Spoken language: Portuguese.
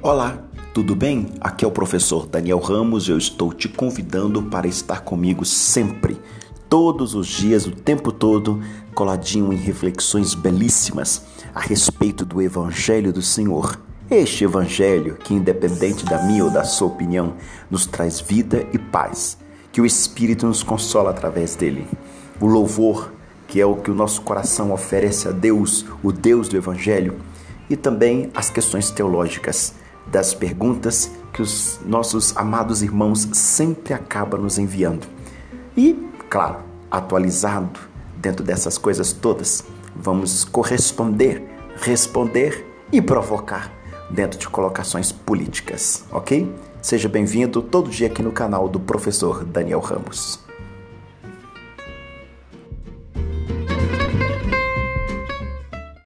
Olá, tudo bem? Aqui é o professor Daniel Ramos e eu estou te convidando para estar comigo sempre, todos os dias, o tempo todo, coladinho em reflexões belíssimas a respeito do Evangelho do Senhor. Este Evangelho que, independente da minha ou da sua opinião, nos traz vida e paz. Que o Espírito nos consola através dele. O louvor, que é o que o nosso coração oferece a Deus, o Deus do Evangelho, e também as questões teológicas das perguntas que os nossos amados irmãos sempre acabam nos enviando. E, claro, atualizado dentro dessas coisas todas, vamos corresponder, responder e provocar dentro de colocações políticas, ok? Seja bem-vindo todo dia aqui no canal do professor Daniel Ramos.